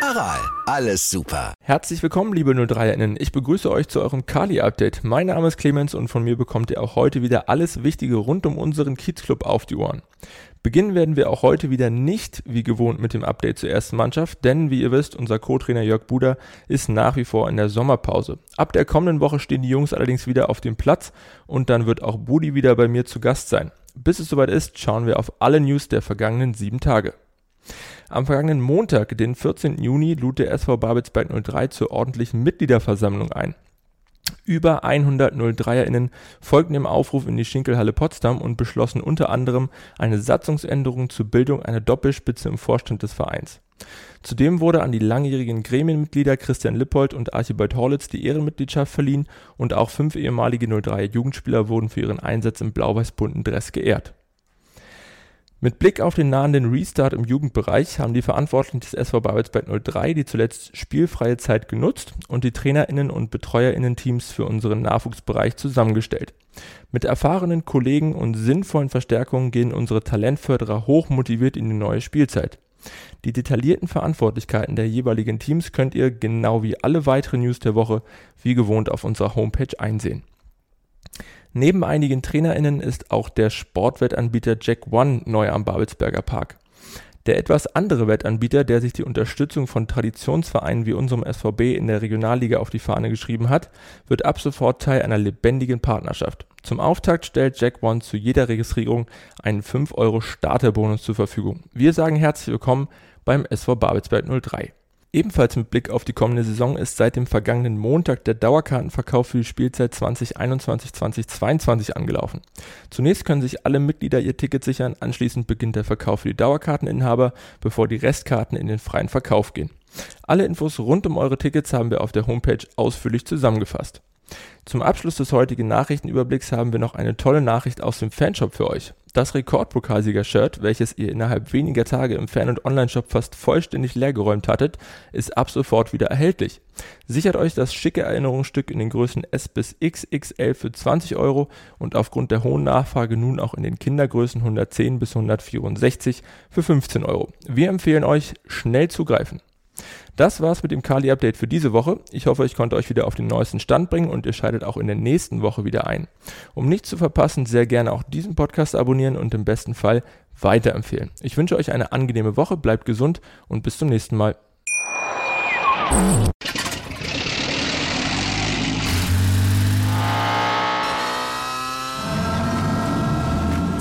Aral, alles super. Herzlich willkommen, liebe 03erInnen. Ich begrüße euch zu eurem Kali-Update. Mein Name ist Clemens und von mir bekommt ihr auch heute wieder alles Wichtige rund um unseren Kiezclub auf die Ohren. Beginnen werden wir auch heute wieder nicht wie gewohnt mit dem Update zur ersten Mannschaft, denn wie ihr wisst, unser Co-Trainer Jörg Buder ist nach wie vor in der Sommerpause. Ab der kommenden Woche stehen die Jungs allerdings wieder auf dem Platz und dann wird auch Budi wieder bei mir zu Gast sein. Bis es soweit ist, schauen wir auf alle News der vergangenen sieben Tage. Am vergangenen Montag, den 14. Juni, lud der SV Babelsberg 03 zur ordentlichen Mitgliederversammlung ein. Über 100 03erInnen folgten dem Aufruf in die Schinkelhalle Potsdam und beschlossen unter anderem eine Satzungsänderung zur Bildung einer Doppelspitze im Vorstand des Vereins. Zudem wurde an die langjährigen Gremienmitglieder Christian Lippold und Archibald Horlitz die Ehrenmitgliedschaft verliehen und auch fünf ehemalige 03er Jugendspieler wurden für ihren Einsatz im blau-weiß-bunten Dress geehrt. Mit Blick auf den nahenden Restart im Jugendbereich haben die Verantwortlichen des SV Babelsberg 03 die zuletzt spielfreie Zeit genutzt und die TrainerInnen und BetreuerInnen-Teams für unseren Nachwuchsbereich zusammengestellt. Mit erfahrenen Kollegen und sinnvollen Verstärkungen gehen unsere Talentförderer hochmotiviert in die neue Spielzeit. Die detaillierten Verantwortlichkeiten der jeweiligen Teams könnt ihr, genau wie alle weiteren News der Woche, wie gewohnt auf unserer Homepage einsehen. Neben einigen TrainerInnen ist auch der Sportwettanbieter Jack One neu am Babelsberger Park. Der etwas andere Wettanbieter, der sich die Unterstützung von Traditionsvereinen wie unserem SVB in der Regionalliga auf die Fahne geschrieben hat, wird ab sofort Teil einer lebendigen Partnerschaft. Zum Auftakt stellt Jack One zu jeder Registrierung einen 5 Euro Starterbonus zur Verfügung. Wir sagen herzlich willkommen beim SV Babelsberg 03. Ebenfalls mit Blick auf die kommende Saison ist seit dem vergangenen Montag der Dauerkartenverkauf für die Spielzeit 2021-2022 angelaufen. Zunächst können sich alle Mitglieder ihr Ticket sichern, anschließend beginnt der Verkauf für die Dauerkarteninhaber, bevor die Restkarten in den freien Verkauf gehen. Alle Infos rund um eure Tickets haben wir auf der Homepage ausführlich zusammengefasst. Zum Abschluss des heutigen Nachrichtenüberblicks haben wir noch eine tolle Nachricht aus dem Fanshop für euch. Das Rekordpokalsieger-Shirt, welches ihr innerhalb weniger Tage im Fan- und Online-Shop fast vollständig leergeräumt hattet, ist ab sofort wieder erhältlich. Sichert euch das schicke Erinnerungsstück in den Größen S bis XXL für 20 Euro und aufgrund der hohen Nachfrage nun auch in den Kindergrößen 110 bis 164 für 15 Euro. Wir empfehlen euch, schnell zugreifen. Das war's mit dem Kali-Update für diese Woche. Ich hoffe, ich konnte euch wieder auf den neuesten Stand bringen und ihr schaltet auch in der nächsten Woche wieder ein. Um nichts zu verpassen, sehr gerne auch diesen Podcast abonnieren und im besten Fall weiterempfehlen. Ich wünsche euch eine angenehme Woche, bleibt gesund und bis zum nächsten Mal.